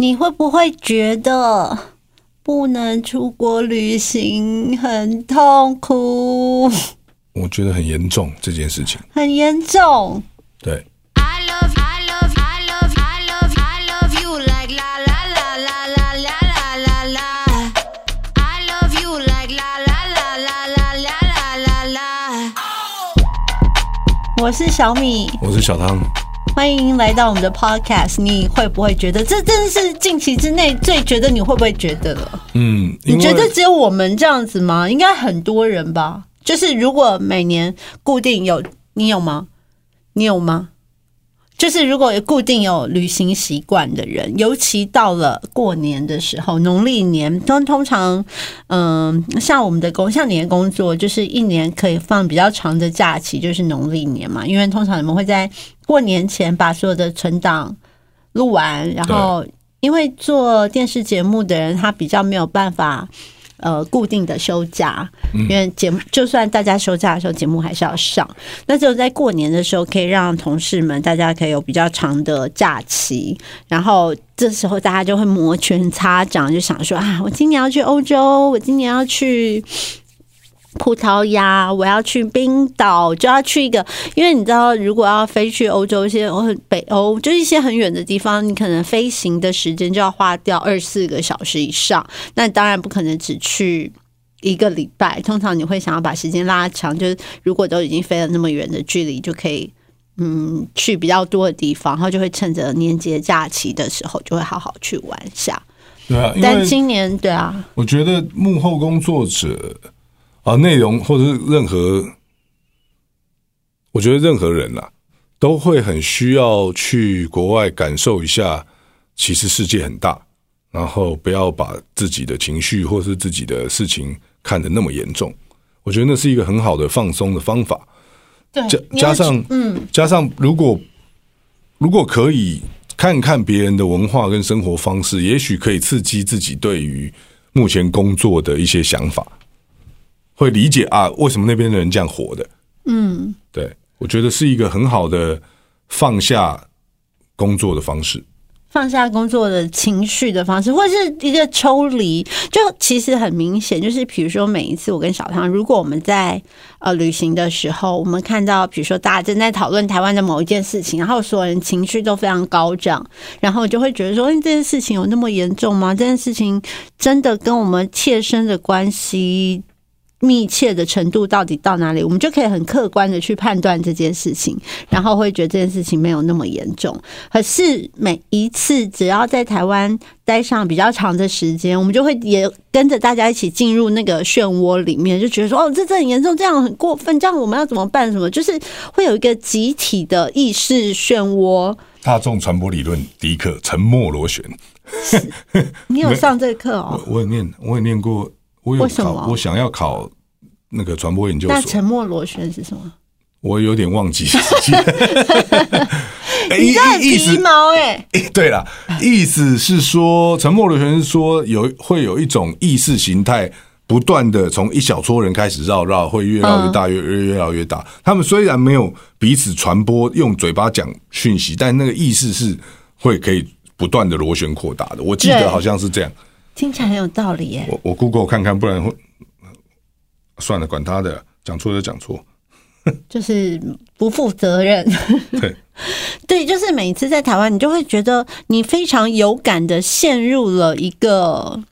你会不会觉得不能出国旅行很痛苦我觉得很严重这件事情很严重对 i love i love i love i love i love you like la la la la la la la la i love you like la la la la la la la la 我是小米我是小汤欢迎来到我们的 podcast。你会不会觉得这真的是近期之内最觉得你会不会觉得了？嗯，你觉得只有我们这样子吗？应该很多人吧。就是如果每年固定有，你有吗？你有吗？就是如果有固定有旅行习惯的人，尤其到了过年的时候，农历年通通常，嗯、像我们的工，像你的工作，就是一年可以放比较长的假期，就是农历年嘛。因为通常你们会在过年前把所有的存档录完，然后因为做电视节目的人，他比较没有办法。呃，固定的休假，因为节目就算大家休假的时候，节目还是要上。那只有在过年的时候，可以让同事们大家可以有比较长的假期，然后这时候大家就会摩拳擦掌，就想说啊，我今年要去欧洲，我今年要去。葡萄牙，我要去冰岛，就要去一个，因为你知道，如果要飞去欧洲一些很北欧，就是一些很远的地方，你可能飞行的时间就要花掉二十四个小时以上。那当然不可能只去一个礼拜，通常你会想要把时间拉长，就是如果都已经飞了那么远的距离，就可以嗯去比较多的地方，然后就会趁着年节假期的时候，就会好好去玩一下。对啊，但今年对啊，我觉得幕后工作者啊，内容或者是任何，我觉得任何人啦、都会很需要去国外感受一下，其实世界很大，然后不要把自己的情绪或是自己的事情看得那么严重。我觉得那是一个很好的放松的方法。对加加上嗯，加上如果如果可以看看别人的文化跟生活方式，也许可以刺激自己对于目前工作的一些想法，会理解啊，为什么那边的人这样活的。嗯，对我觉得是一个很好的放下工作的方式。放下工作的情绪的方式，或是一个抽离，就其实很明显，就是比如说每一次我跟小汤，如果我们在呃旅行的时候，我们看到比如说大家正在讨论台湾的某一件事情，然后所有人情绪都非常高涨，然后就会觉得说，哎，这件事情有那么严重吗？这件事情真的跟我们切身的关系密切的程度到底到哪里，我们就可以很客观的去判断这件事情，然后会觉得这件事情没有那么严重。可是每一次只要在台湾待上比较长的时间，我们就会也跟着大家一起进入那个漩涡里面，就觉得说哦，这这很严重，这样很过分，这样我们要怎么办？什么就是会有一个集体的意识漩涡。大众传播理论第一课：沉默螺旋。你有上这课哦？我也念，我也念过，我有考，我想要考那个传播研究所，那沉默螺旋是什么？我有点忘记 你这很皮毛哎、对了，意思是说，沉默螺旋是说有会有一种意识形态不断的从一小撮人开始绕绕，会越绕越大，越越越绕越大。他们虽然没有彼此传播，用嘴巴讲讯息，但那个意识是会可以不断的螺旋扩大的。我记得好像是这样。听起来很有道理耶、我我 Google 看看，不然会算了，管他的，讲错就讲错。就是不负责任。对，对，就是每次在台湾，你就会觉得你非常有感的陷入了一个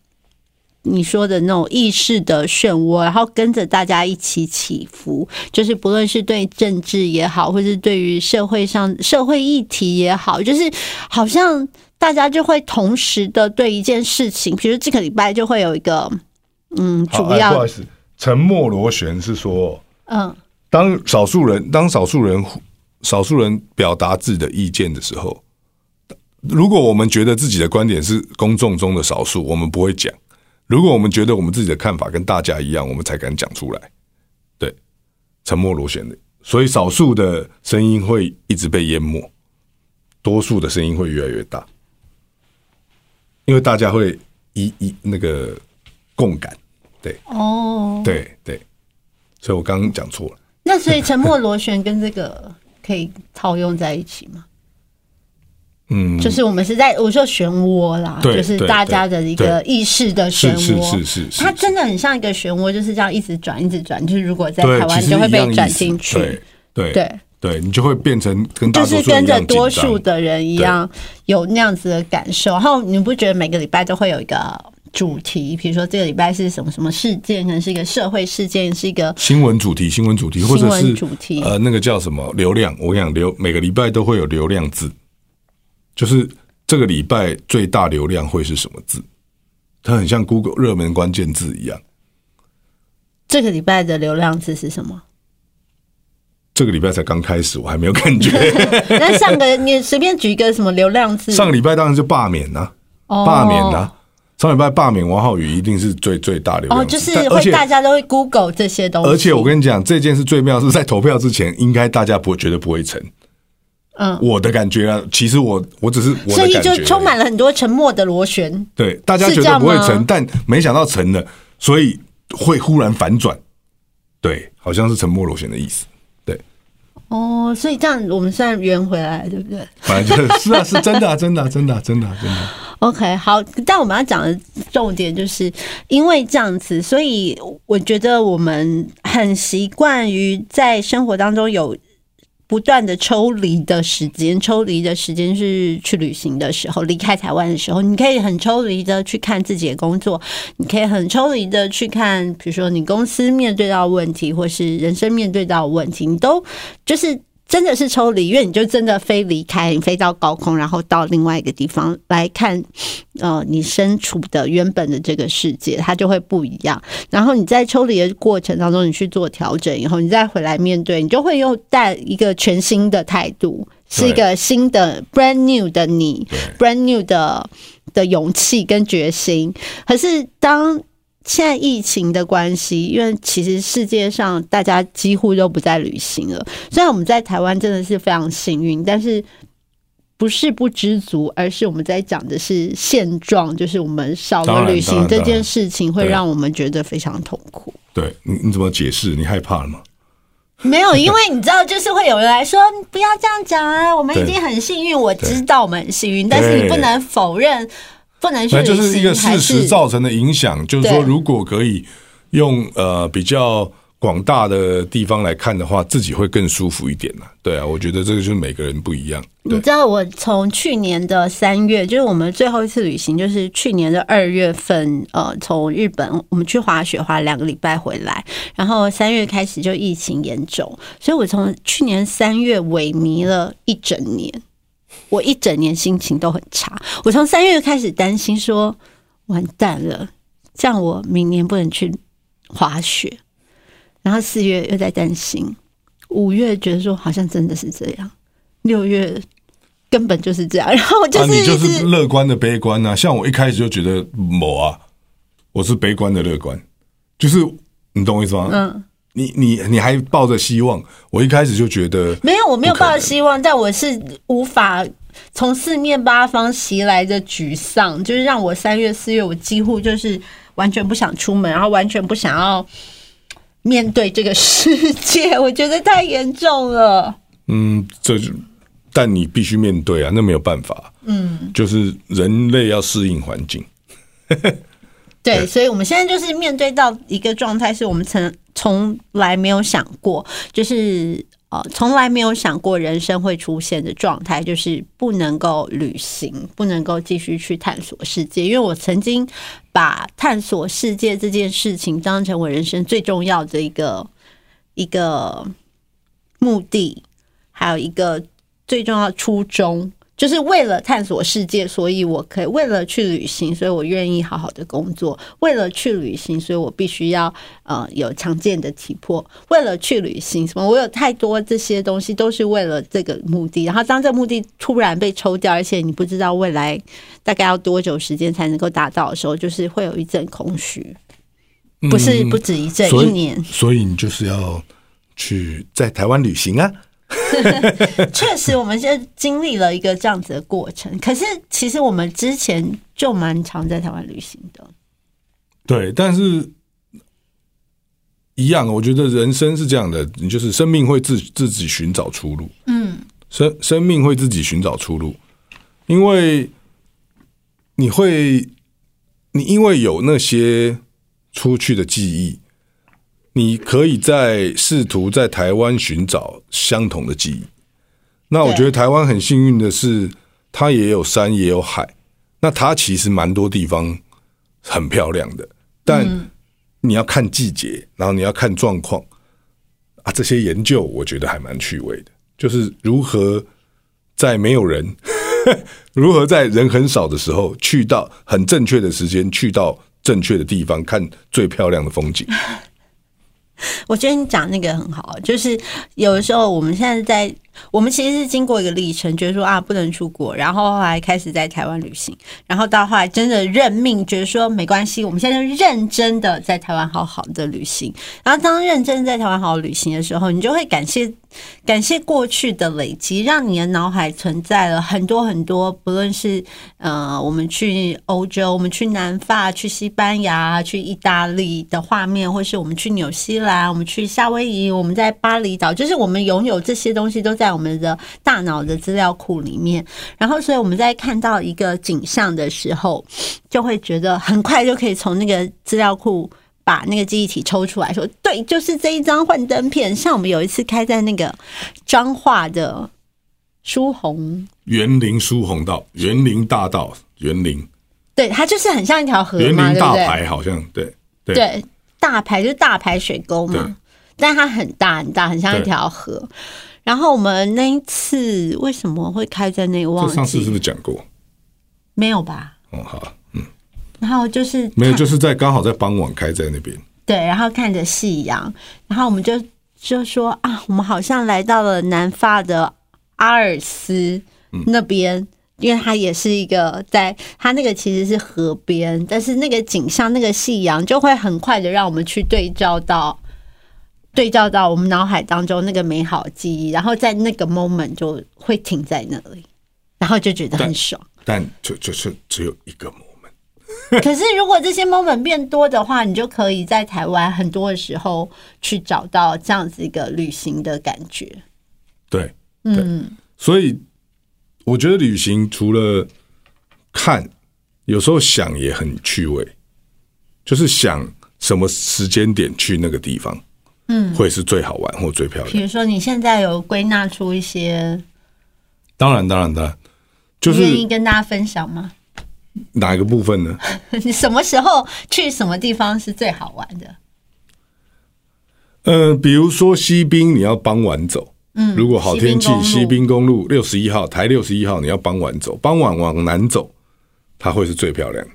你说的那种意识的漩涡，然后跟着大家一起起伏。就是不论是对政治也好，或是对于社会上社会议题也好，就是好像大家就会同时的对一件事情，比如这个礼拜就会有一个嗯主要不好意思，沉默螺旋是说。嗯当少数人当少数人少数人表达自己的意见的时候，如果我们觉得自己的观点是公众中的少数，我们不会讲；如果我们觉得我们自己的看法跟大家一样，我们才敢讲出来。对，沉默螺旋的，所以少数的声音会一直被淹没，多数的声音会越来越大，因为大家会一一那个共感。对。哦，对对，所以我刚刚讲错了。那所以沉默螺旋跟这个可以套用在一起吗？嗯，就是我们是在我说漩涡啦，就是大家的一个意识的漩是涡，是是是是。它真的很像一个漩涡，就是这样一直转一直转，就是如果在，台湾就会被转进去，对。对对。你就会变成跟大就是跟着多数的人一样有那样子的感受，然后你不觉得每个礼拜都会有一个主题？比如说这个礼拜是什么什么事件，可能是一个社会事件，是一个新闻主题，新闻主题，或者新闻是主题呃，那个叫什么流量？我跟你讲，流每个礼拜都会有流量字，就是这个礼拜最大流量会是什么字？它很像 Google 热门关键字一样。这个礼拜的流量字是什么？这个礼拜才刚开始，我还没有感觉。那上个你随便举一个什么流量字？上个礼拜当然就罢免呐、哦罢免呐、上礼拜罢免王浩宇一定是最最大流量哦，就是会大家都会 Google 这些东西，而且我跟你讲，这件事最妙是在投票之前，应该大家不会绝对不会成。嗯，我的感觉啊，其实我我只是我的所以感就充满了很多沉默的螺旋。对大家觉得不会成，但没想到成了，所以会忽然反转。对，好像是沉默螺旋的意思。对，哦，所以这样我们算圆回来，对不对？反正就是 是啊，是真的、啊，真的、啊，真的、啊，真的、啊，真的啊。OK，好，但我们要讲的重点就是因为这样子，所以我觉得我们很习惯于在生活当中有不断的抽离的时间，抽离的时间是去旅行的时候，离开台湾的时候，你可以很抽离的去看自己的工作，你可以很抽离的去看，比如说你公司面对到问题，或是人生面对到问题，你都就是。真的是抽离，因为你就真的飞离开，你飞到高空，然后到另外一个地方来看，呃，你身处的原本的这个世界，它就会不一样。然后你在抽离的过程当中，你去做调整以后，你再回来面对，你就会又带一个全新的态度，是一个新的 brand new 的你，brand new 的的勇气跟决心。可是当现在疫情的关系，因为其实世界上大家几乎都不再旅行了。虽然我们在台湾真的是非常幸运，但是不是不知足，而是我们在讲的是现状，就是我们少了旅行这件事情，会让我们觉得非常痛苦。对你你怎么解释？你害怕了吗？没有，因为你知道，就是会有人来说，不要这样讲啊，我们已经很幸运，我知道我们很幸运，但是你不能否认，不能去那旅行，就是一个事实造成的影响，就是说，如果可以用呃比较广大的地方来看的话，自己会更舒服一点啦。对啊，我觉得这个就是每个人不一样。你知道我从去年的三月，就是我们最后一次旅行，就是去年的二月份，呃，从日本我们去滑雪，滑两个礼拜回来，然后三月开始就疫情严重，所以我从去年三月萎靡了一整年，我一整年心情都很差。我从三月开始担心说，完蛋了，这样我明年不能去滑雪，然后四月又在担心，五月觉得说好像真的是这样，六月根本就是这样，然后我就啊，是一你就是、乐观的悲观啊。像我一开始就觉得某啊，我是悲观的乐观，就是你懂我意思吗？嗯，你你你还抱着希望，我一开始就觉得没有，我没有抱着希望，但我是无法从四面八方袭来的沮丧，就是让我三月四月我几乎就是完全不想出门，然后完全不想要面对这个世界，我觉得太严重了。嗯，这就但你必须面对啊，那没有办法。嗯，就是人类要适应环境。对，所以我们现在就是面对到一个状态，是我们曾从来没有想过，就是呃，从来没有想过人生会出现的状态，就是不能够旅行，不能够继续去探索世界。因为我曾经把探索世界这件事情当成我人生最重要的一个一个目的，还有一个最重要的初衷，就是为了探索世界，所以我可以为了去旅行，所以我愿意好好的工作；为了去旅行，所以我必须要呃有强健的体魄；为了去旅行，什么我有太多这些东西都是为了这个目的。然后当这个目的突然被抽掉，而且你不知道未来大概要多久时间才能够达到的时候，就是会有一阵空虚，不是不止一阵，一年。所以你就是要去在台湾旅行啊。确实，我们现在经历了一个这样子的过程。可是，其实我们之前就蛮常在台湾旅行的。对，但是一样，我觉得人生是这样的，你就是生命会自自己寻找出路。嗯，生生命会自己寻找出路。因为你会，你因为有那些出去的记忆，你可以在试图在台湾寻找相同的记忆。那我觉得台湾很幸运的是，它也有山也有海，那它其实蛮多地方很漂亮的，但你要看季节，然后你要看状况啊，这些研究我觉得还蛮趣味的，就是如何在没有人，如何在人很少的时候去到很正确的时间，去到正确的地方看最漂亮的风景。我觉得你讲那个很好，就是有的时候我们现在在，我们其实是经过一个历程，觉得说啊不能出国，然后后来开始在台湾旅行，然后到后来真的认命，觉得说没关系，我们现在认真的在台湾好好的旅行。然后当认真在台湾好好旅行的时候，你就会感谢感谢过去的累积，让你的脑海存在了很多很多，不论是呃我们去欧洲，我们去南法、去西班牙、去意大利的画面，或是我们去纽西兰、我们去夏威夷、我们在巴厘岛，就是我们拥有这些东西都在我们的大脑的资料库里面。然后，所以我们在看到一个景象的时候，就会觉得很快就可以从那个资料库。把那个记忆体抽出来说，对，就是这一张幻灯片。像我们有一次开在那个彰化的书红，园林疏洪道、园林大道、园林对，它就是很像一条河园嘛，林大对不对？排好像对对对，大排就是大排水沟对嘛，但它很大很大，很像一对条河。然后我们那一次为什么会开在那？忘这上次是不是讲过？没有吧？哦，好，嗯然后就是没有，就是在刚好在傍晚开在那边。对，然后看着夕阳，然后我们就就说啊，我们好像来到了南法的阿尔斯那边。因为它也是一个在它那个其实是河边，但是那个景象、那个夕阳就会很快的让我们去对照到对照到我们脑海当中那个美好记忆，然后在那个 moment 就会停在那里，然后就觉得很爽。但就就是只有一个 moment。可是如果这些 moment 变多的话，你就可以在台湾很多的时候去找到这样子一个旅行的感觉。对，嗯，所以我觉得旅行除了看，有时候想也很趣味，就是想什么时间点去那个地方，嗯，会是最好玩或最漂亮。比如说，你现在有归纳出一些，当然，当然，当然，就是愿意跟大家分享吗？哪一个部分呢？你什么时候去什么地方是最好玩的？呃，比如说西滨，你要傍晚走。嗯，如果好天气，西滨公路六十一号，台六十一号，你要傍晚走，傍晚往南走，它会是最漂亮的。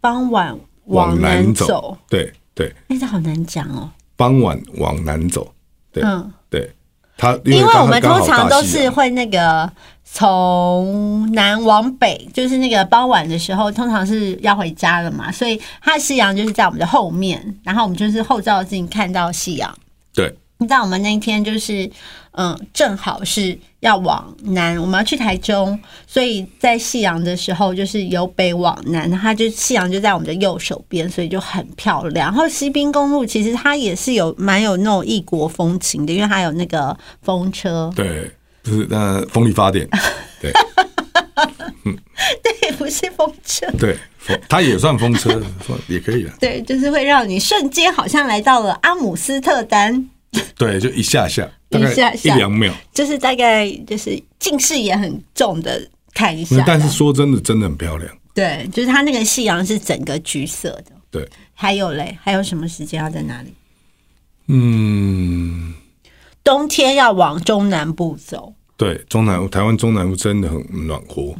傍晚往南南走，对对，哎，这好难讲哦。傍晚往南走，对、嗯，对，他因为我们通常都是会那个从南往北，就是那个傍晚的时候，通常是要回家了嘛，所以它的夕阳就是在我们的后面，然后我们就是后照镜看到夕阳。对你知道我们那一天就是，嗯，正好是要往南，我们要去台中，所以在夕阳的时候就是由北往南，它就夕阳就在我们的右手边，所以就很漂亮。然后西滨公路其实它也是有蛮有那种异国风情的，因为它有那个风车，对，就是那风力发电，对。对，不是风车，对，风它也算风车，风也可以的，对，就是会让你瞬间好像来到了阿姆斯特丹，对，就一下下，大概一下下一两秒。就是大概就是近视也很重的看一下，但是说真的，真的很漂亮。对，就是它那个夕阳是整个橘色的。对，还有嘞，还有什么时间要在哪里？嗯，冬天要往中南部走，对，中南台湾中南部真的很暖和，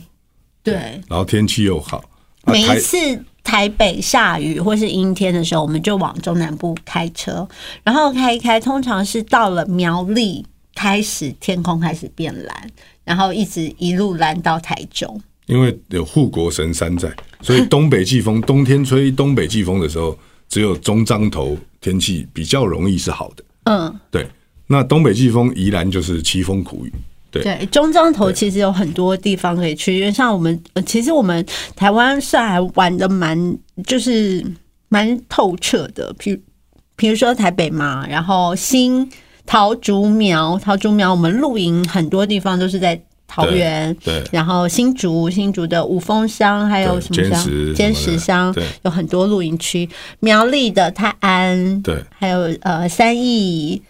对，然后天气又好。每一次台北下雨或是阴天的时候，我们就往中南部开车，然后开一开，通常是到了苗栗开始天空开始变蓝，然后一直一路蓝到台中。因为有护国神山在，所以东北季风，冬天吹东北季风的时候，只有中彰头天气比较容易是好的。嗯，对，那东北季风宜兰就是凄风苦雨。对对，中彰头其实有很多地方可以去，因为像我们，呃其实我们台湾算还玩的蛮，就是蛮透彻的。比比如说台北嘛，然后新桃竹苗，桃竹苗我们露营很多地方都是在桃园，对然后新竹新竹的五峰乡，还有什么乡尖石？尖什么的石乡有很多露营区，苗栗的泰安，对还有呃三义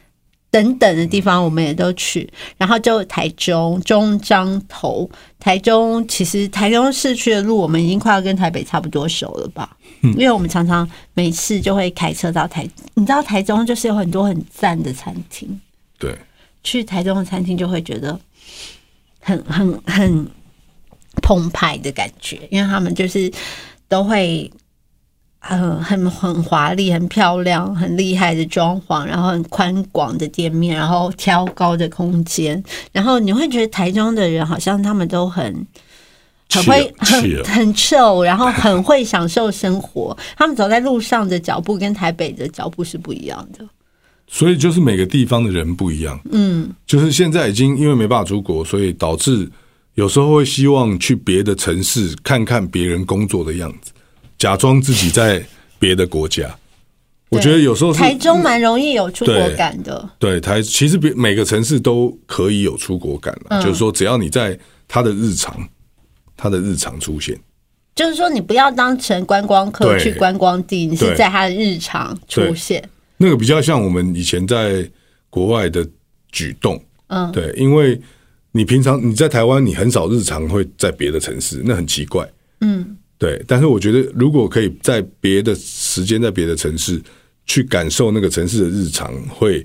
等等的地方，我们也都去。然后就台中中彰头，台中其实台中市区的路，我们已经快要跟台北差不多熟了吧？因为我们常常每次就会开车到台，你知道台中就是有很多很赞的餐厅，对，去台中的餐厅就会觉得很很很澎湃的感觉，因为他们就是都会很很很华丽、很漂亮、很厉害的装潢，然后很宽广的店面，然后挑高的空间，然后你会觉得台中的人好像他们都很。很会很很 chill，然后很会享受生活。他们走在路上的脚步跟台北的脚步是不一样的。所以就是每个地方的人不一样，嗯，就是现在已经因为没办法出国，所以导致有时候会希望去别的城市看看别人工作的样子，假装自己在别的国家。我觉得有时候台中蛮容易有出国感的，对台，其实别每个城市都可以有出国感嗯。了，就是说只要你在他的日常，他的日常出现，就是说你不要当成观光客去观光地，你是在他的日常出现。那个比较像我们以前在国外的举动，嗯，对，因为你平常你在台湾，你很少日常会在别的城市，那很奇怪，嗯，对。但是我觉得，如果可以在别的时间，在别的城市去感受那个城市的日常，会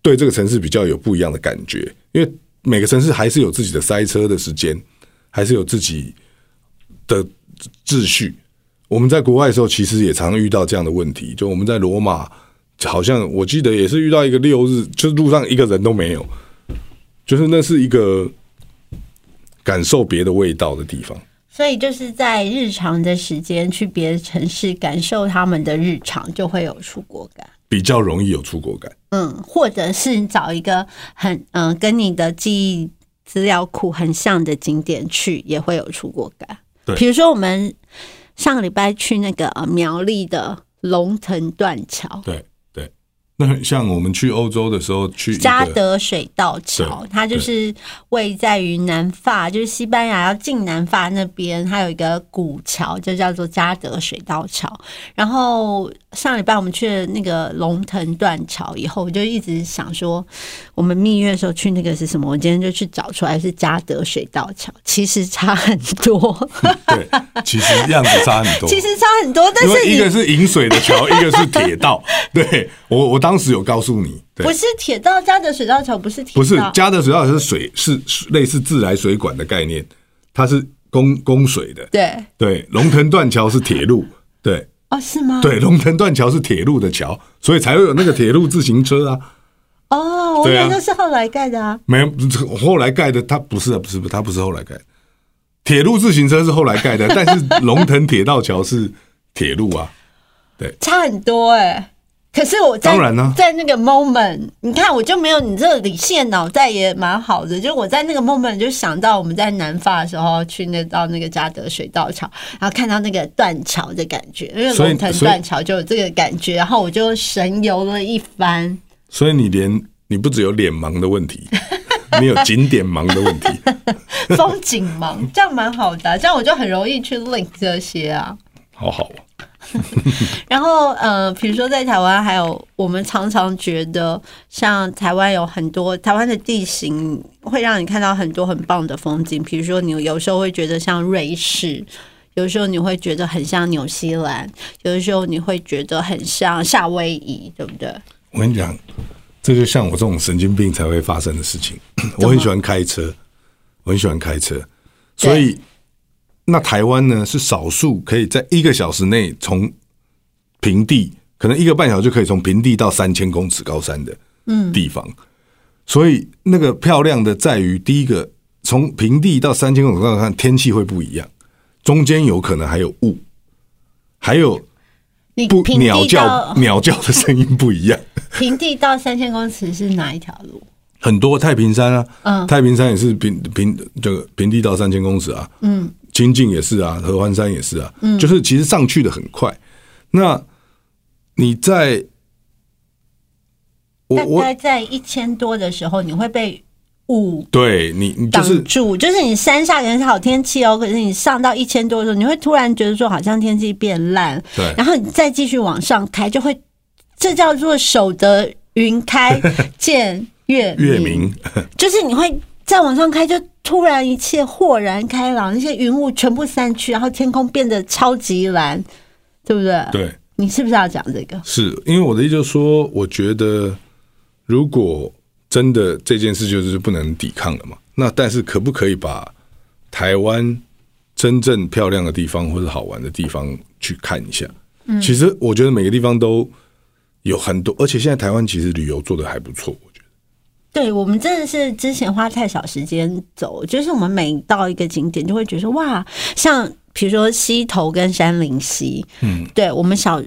对这个城市比较有不一样的感觉。因为每个城市还是有自己的塞车的时间，还是有自己的秩序。我们在国外的时候，其实也常遇到这样的问题。就我们在罗马，好像我记得也是遇到一个六日，就是路上一个人都没有，就是那是一个感受别的味道的地方。所以就是在日常的时间去别的城市感受他们的日常，就会有出国感。比较容易有出国感，嗯，或者是你找一个很嗯、跟你的记忆资料库很像的景点去，也会有出国感。对比如说我们上个礼拜去那个呃苗栗的龙腾断桥，对对。那很像我们去欧洲的时候去一个嘉德水道桥，它就是位在于南法，就是西班牙要进南法那边，它有一个古桥，就叫做嘉德水道桥。然后上礼拜我们去了那个龙腾断桥以后，我就一直想说，我们蜜月的时候去那个是什么？我今天就去找出来是嘉德水道桥，其实差很多，对，其实样子差很多。其实差很多，但是一个是引水的桥，一个是铁道。对我，我当时有告诉你，对不，是铁道，嘉德水道桥不是铁道，不是嘉德水道是水，是是类似自来水管的概念，它是供供水的。对对，龙腾断桥是铁路，对哦，是吗？对，龙腾断桥是铁路的桥，所以才会有那个铁路自行车啊。哦，我以为那是后来盖的啊。没有，后来盖的，它不是，不是，不是，它不是后来盖的。铁路自行车是后来盖的，但是龙腾铁道桥是铁路啊。对差很多哎、可是我在当然呢在那个 moment，你看我就没有你这个理性的脑袋也蛮好的，就我在那个 moment 就想到我们在南法的时候去那到那个嘉德水道桥，然后看到那个断桥的感觉，因为龙腾断桥就有这个感觉，然后我就神游了一番。所以你连你不只有脸盲的问题，你有景点盲的问题。风景盲，这样蛮好的啊、这样我就很容易去 link 这些啊。好好，然后呃，比如说在台湾，还有我们常常觉得，像台湾有很多台湾的地形会让你看到很多很棒的风景。比如说，你有时候会觉得像瑞士，有时候你会觉得很像纽西兰，有的时候你会觉得很像夏威夷，对不对？我跟你讲，这就像我这种神经病才会发生的事情。我很喜欢开车，我很喜欢开车，所以那台湾呢是少数可以在一个小时内从平地，可能一个半小时就可以从平地到三千公尺高山的地方。所以那个漂亮的在于，第一个从平地到三千公尺高山，天气会不一样，中间有可能还有雾，还有鸟叫到 鸟叫的声音不一样。平地到三千公尺是哪一条路？很多太平山啊，嗯太平山也是平平这个平地到三千公尺啊，嗯，清境也是啊，合欢山也是啊，嗯，就是其实上去的很快。那你在我大我概在一千多的时候，你会被雾对你，你就挡是住，就是你山下可能是好天气哦，可是你上到一千多的时候，你会突然觉得说好像天气变烂，对。然后你再继续往上开，就会这叫做守得云开 见月月明，就是你会再往上开，就突然一切豁然开朗，那些云雾全部散去，然后天空变得超级蓝，对不对？对，你是不是要讲这个？是因为我的意思就是说，我觉得如果真的这件事就是不能抵抗了嘛，那但是可不可以把台湾真正漂亮的地方或者好玩的地方去看一下？嗯，其实我觉得每个地方都有很多，而且现在台湾其实旅游做的还不错。对我们真的是之前花太少时间走，就是我们每到一个景点就会觉得哇，像比如说溪头跟山林溪，嗯，对我们小。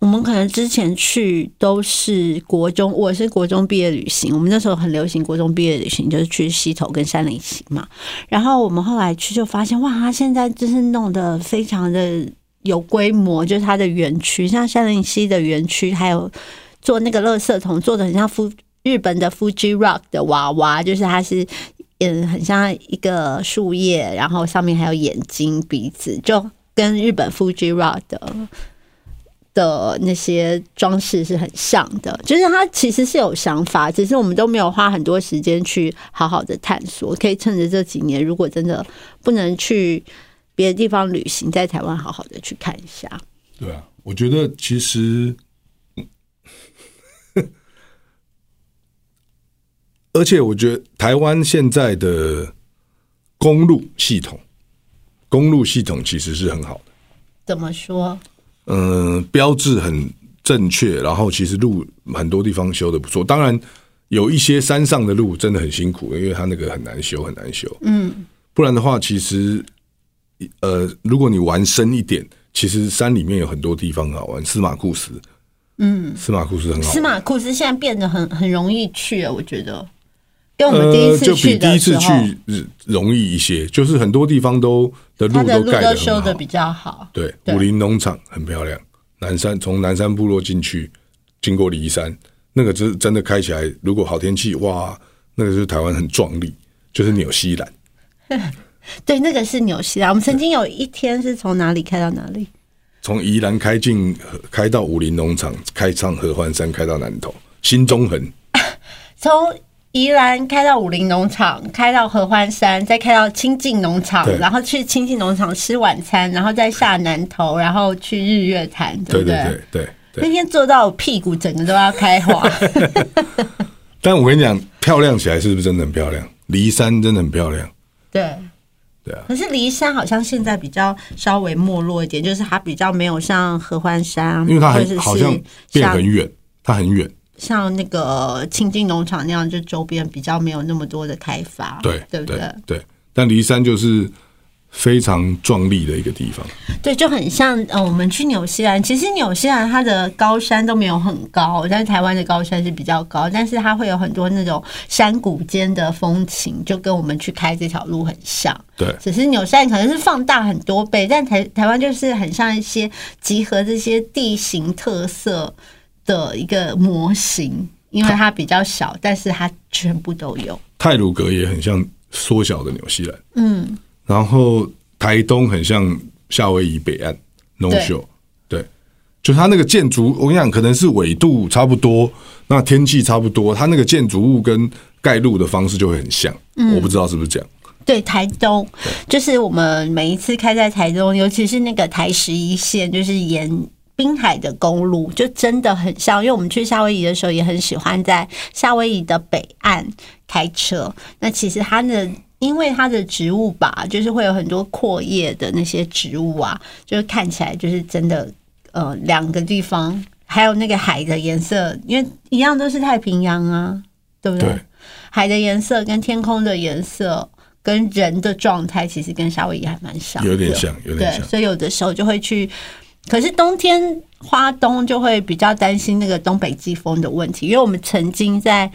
我们可能之前去都是国中，我是国中毕业旅行，我们那时候很流行国中毕业旅行，就是去溪头跟山林溪嘛。然后我们后来去就发现，哇，它现在就是弄得非常的有规模，就是它的园区，像山林溪的园区，还有做那个垃圾桶，做的很像夫日本的 Fuji Rock 的娃娃，就是它是嗯很像一个树叶，然后上面还有眼睛、鼻子，就跟日本 Fuji Rock 的。的那些装饰是很像的，就是它其实是有想法，只是我们都没有花很多时间去好好的探索。可以趁着这几年，如果真的不能去别的地方旅行，在台湾好好的去看一下。对啊，我觉得其实，而且我觉得台湾现在的公路系统，公路系统其实是很好的。怎么说？嗯，标志很正确，然后其实路很多地方修的不错。当然，有一些山上的路真的很辛苦，因为它那个很难修，很难修。嗯，不然的话，其实呃，如果你玩深一点，其实山里面有很多地方很好玩。司马库斯，嗯，司马库斯很好。司马库斯现在变得很很容易去了，我觉得跟我们第一呃，次就比去第一次，去容易一些，就是很多地方都的路都盖得很好都修的。比较好。对，对武林农场很漂亮，南山从南山部落进去，经过梨山，那个真真的开起来，如果好天气，哇，那个是台湾很壮丽，就是纽西兰。对，那个是纽西兰。我们曾经有一天是从哪里开到哪里？从宜兰开进开到武林农场，开上合欢山，开到南投新中横，从宜兰开到武林农场，开到合欢山，再开到清境农场，然后去清境农场吃晚餐，然后再下南头，然后去日月潭，对不对对对对对。那天坐到我屁股整个都要开花，但我跟你讲，漂亮起来是不是真的很漂亮？骊山真的很漂亮，对。对啊。可是骊山好像现在比较稍微没落一点，就是它比较没有像合欢山，因为它还好像变像很远，它很远，像那个清近农场那样，就周边比较没有那么多的开发，对对不对？对。但梨山就是非常壮丽的一个地方，对，就很像呃，我们去纽西兰，其实纽西兰它的高山都没有很高，但是台湾的高山是比较高，但是它会有很多那种山谷间的风情，就跟我们去开这条路很像。对只是纽西兰可能是放大很多倍，但台台湾就是很像一些集合这些地形特色的一个模型，因为它比较小，但是它全部都有。泰鲁格也很像缩小的纽西兰，嗯，然后台东很像夏威夷北岸 No 对。就它那个建筑，我跟你讲，可能是纬度差不多，那天气差不多，它那个建筑物跟盖路的方式就会很像，嗯。我不知道是不是这样。对，台东。就是我们每一次开在台东，尤其是那个台十一线，就是沿滨海的公路，就真的很像。因为我们去夏威夷的时候，也很喜欢在夏威夷的北岸开车。那其实它的，因为它的植物吧，就是会有很多阔叶的那些植物啊，就是看起来就是真的，呃，两个地方还有那个海的颜色，因为一样都是太平洋啊，对不对？对海的颜色跟天空的颜色跟人的状态，其实跟夏威夷还蛮像，有点像有点像，所以有的时候就会去。可是冬天花东就会比较担心那个东北季风的问题，因为我们曾经在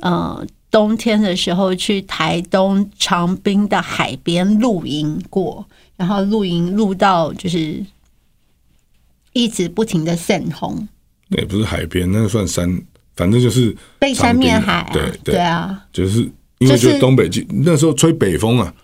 呃冬天的时候去台东长滨的海边露营过，然后露营露到就是一直不停的渗红，那也不是海边，那个算山，反正就是背山面海、啊，对对。对啊，就是因为就是东北季那时候吹北风啊，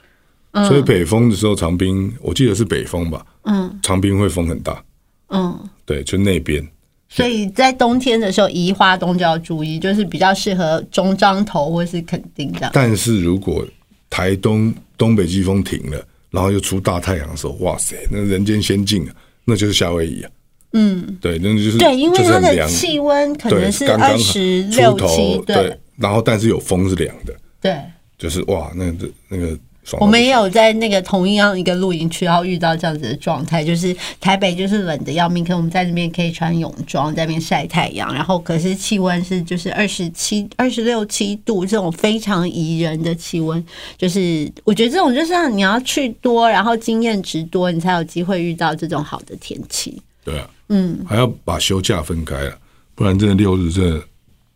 嗯。吹北风的时候，长滨我记得是北风吧，嗯长滨会风很大，嗯，对，就那边。所以在冬天的时候，移花东就要注意，就是比较适合中彰头或是垦丁这样。但是如果台东东北季风停了，然后又出大太阳的时候，哇塞，那人间仙境啊，那就是夏威夷啊。嗯，对，那就是对，因为它的气温可能是二十六七头，，对然后但是有风是凉的，对。就是哇，那个那个。我们也有在那个同一样一个露营区，然后遇到这样子的状态，就是台北就是冷的要命，可我们在那边可以穿泳装在那边晒太阳，然后可是气温是就是二十七、二十六七度这种非常宜人的气温，就是我觉得这种就是让你要去多，然后经验值多，你才有机会遇到这种好的天气。对啊，嗯，还要把休假分开了，不然真的六日真的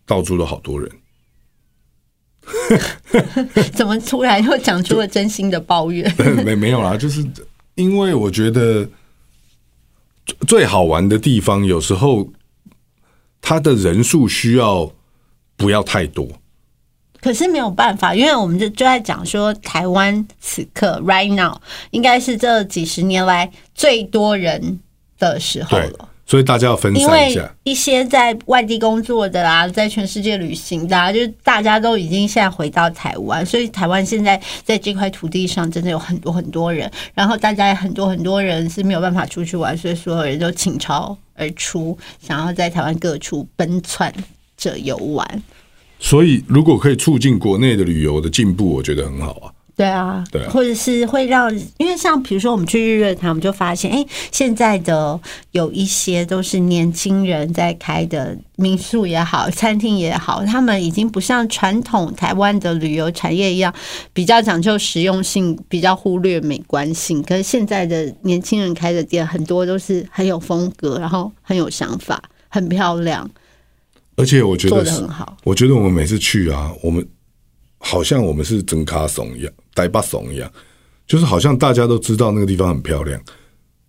到处都好多人。怎么突然又讲出了真心的抱怨？没没有啦，就是因为我觉得最最好玩的地方，有时候他的人数需要不要太多。可是没有办法，因为我们就就在讲说，台湾此刻 right now 应该是这几十年来最多人的时候了。，所以大家要分散一下。一些在外地工作的啦，在全世界旅行的、啊，就是大家都已经现在回到台湾，所以台湾现在在这块土地上真的有很多很多人，然后大家也很多很多人是没有办法出去玩，所以所有人都倾巢而出，想要在台湾各处奔窜着游玩。所以如果可以促进国内的旅游的进步，我觉得很好啊。对啊，对啊或者是会让，因为像比如说我们去日月潭，我们就发现，哎，现在的有一些都是年轻人在开的民宿也好，餐厅也好，他们已经不像传统台湾的旅游产业一样，比较讲究实用性，比较忽略美观性。可是现在的年轻人开的店，很多都是很有风格，然后很有想法，很漂亮，而且我觉得做的很好。我觉得我们每次去啊，我们好像我们是真卡怂一样，呆巴怂一样，就是好像大家都知道那个地方很漂亮，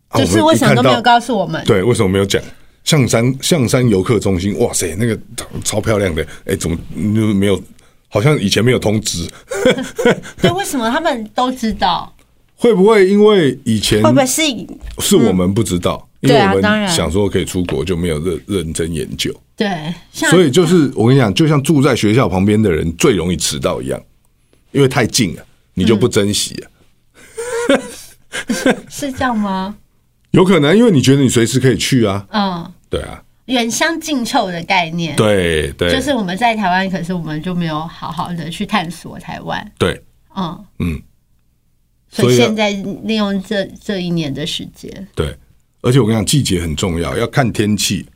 啊就是为什么都没有告诉我们？对，为什么没有讲？象山象山游客中心，哇塞，那个超漂亮的，哎，怎么就没有？好像以前没有通知，对，为什么他们都知道？会不会因为以前会不会是是我们不知道？因为对啊我当然们想说可以出国，就没有认认真研究。对？所以就是我跟你讲，就像住在学校旁边的人最容易迟到一样，因为太近了，你就不珍惜。了。是这样吗？有可能，因为你觉得你随时可以去啊，嗯，对啊，远香近臭的概念，，对对，就是我们在台湾，可是我们就没有好好的去探索台湾，对，嗯，嗯，所以现在利用这这一年的时间，对。而且我跟你讲，季节很重要，要看天气，要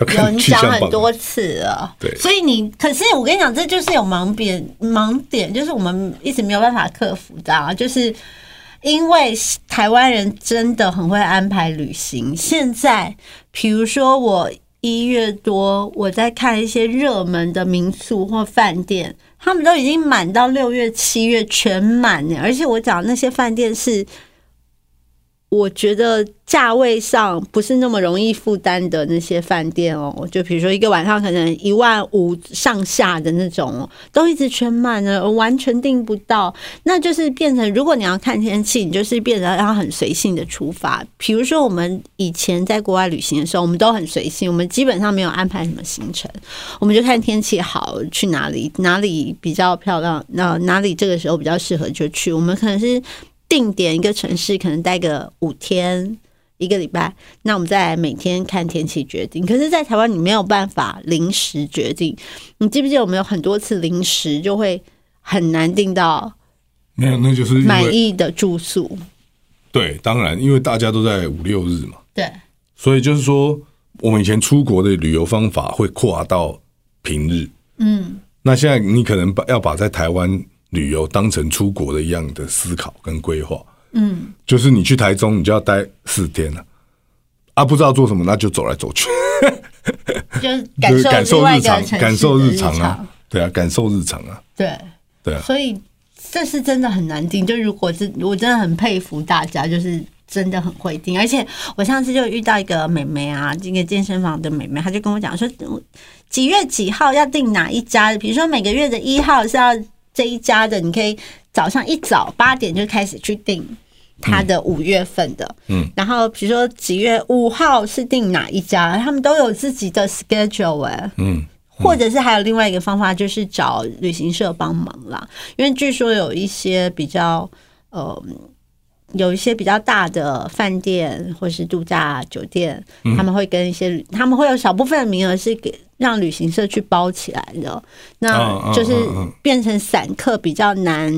有看你讲。很多次了，对所以你可是我跟你讲，这就是有盲点，盲点就是我们一直没有办法克服的、啊，就是因为台湾人真的很会安排旅行。现在，比如说我一月多，我在看一些热门的民宿或饭店，他们都已经满到六月、七月全满呢，而且我讲那些饭店是。我觉得价位上不是那么容易负担的那些饭店哦，就比如说一个晚上可能一万五上下的那种，都一直全满了，完全订不到。那就是变成，如果你要看天气，你就是变得要很随性的出发。比如说我们以前在国外旅行的时候，我们都很随性，我们基本上没有安排什么行程，我们就看天气好去哪里，哪里比较漂亮，那哪里这个时候比较适合就去。我们可能是。定点一个城市，可能待个五天一个礼拜，那我们再来每天看天气决定。可是，在台湾你没有办法临时决定。你记不记得我们有很多次临时就会很难订到没有，那就是因满意的住宿？对，当然，因为大家都在五六日嘛，对，所以就是说，我们以前出国的旅游方法会跨到平日。嗯，那现在你可能把要把在台湾旅游当成出国的一样的思考跟规划。嗯，就是你去台中，你就要待四天了。啊，不知道做什么，那就走来走去，就是就是感感受日常感受日日常啊，对啊，感受日常啊，对，对啊，所以这是真的很难定。就如果是我真的很佩服大家，就是真的很会定。而且我上次就遇到一个妹妹啊，这个健身房的妹妹，她就跟我讲说，几月几号要订哪一家？比如说每个月的一号是要这一家的，你可以早上一早八点就开始去订他的五月份的，嗯，然后比如说几月五号是订哪一家，他们都有自己的 schedule 哎、嗯，或者是还有另外一个方法，就是找旅行社帮忙啦。因为据说有一些比较呃，有一些比较大的饭店或是度假酒店，他们会跟一些旅他们会有小部分的名额是给让旅行社去包起来的，嗯那嗯就是变成散客比较难。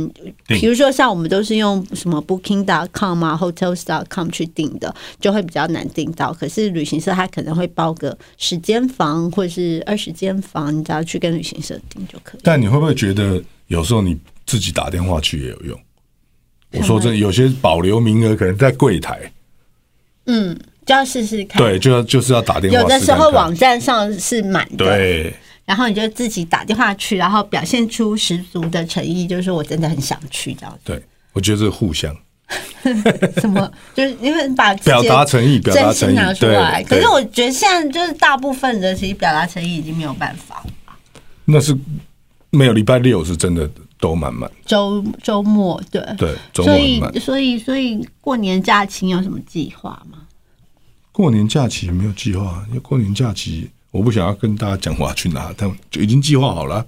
订比如说像我们都是用什么 Booking.com 啊、Hotels.com 去订的，就会比较难订到。可是旅行社它可能会包个十间房或是二十间房，你只要去跟旅行社订就可以。但你会不会觉得有时候你自己打电话去也有用？我说真的，有些保留名额可能在柜台，嗯，就要试试看。对，就要就是要打电话有的。时候网站上是满的，对，然后你就自己打电话去，然后表现出十足的诚意，就是我真的很想去这样子。对，我觉得是互相 什么？就是因为把表达诚意，表达诚意拿出来。可是我觉得现在就是大部分人其实表达诚意已经没有办法了。那是没有礼拜六是真的都满满，周周末对对，所以。所以所以过年假期有什么计划吗？过年假期没有计划，因为过年假期我不想要跟大家讲我要去哪，但就已经计划好了。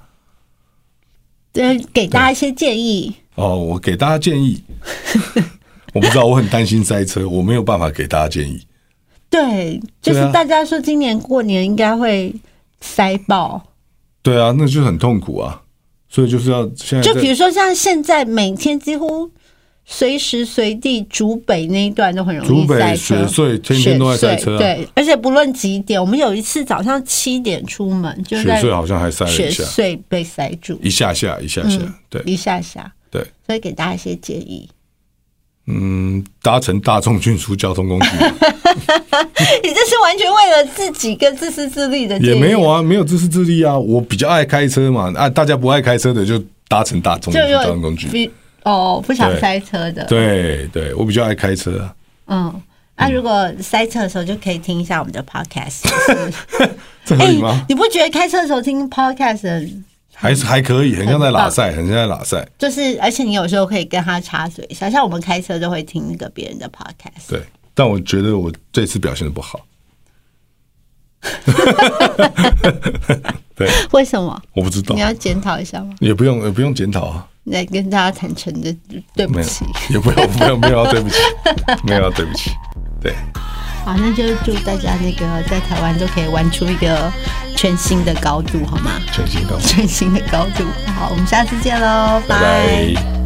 对，给大家一些建议。哦，我给大家建议，我不知道，我很担心塞车，我没有办法给大家建议。对，就是大家说今年过年应该会塞爆。对啊，那就很痛苦啊，所以就是要现在在就比如说像现在每天几乎随时随地竹北那一段都很容易竹北塞车，雪隧天天都在塞车啊。对，而且不论几点，我们有一次早上七点出门，就在雪隧好像还塞了雪一下，隧被塞住。一下下一下下，对。一下下，对，所以给大家一些建议。嗯，搭乘大众运输交通工具。你这是完全为了自己跟自私自利的也没有啊，没有自私自利啊，我比较爱开车嘛，啊，大家不爱开车的就搭乘大众就运输交通工具，比哦不想塞车的，对对，我比较爱开车啊，嗯。那、如果塞车的时候，就可以听一下我们的 podcast 就是。这合理吗？你不觉得开车的时候听 podcast 很还是还可以，很像在拉塞，很像在拉塞。就是，而且你有时候可以跟他插嘴一下，像我们开车就会听那个别人的 podcast。对，但我觉得我这次表现的不好。对，为什么？我不知道你，要检讨一下吗？也不用也不用检讨啊，你来跟大家坦诚的对不没有起。也不用不用没有要对不起，没有要对不起，对，好，那就祝大家那个在台湾都可以玩出一个全新的高度，好吗？全新高，全新的高度。好，我们下次见喽，拜拜。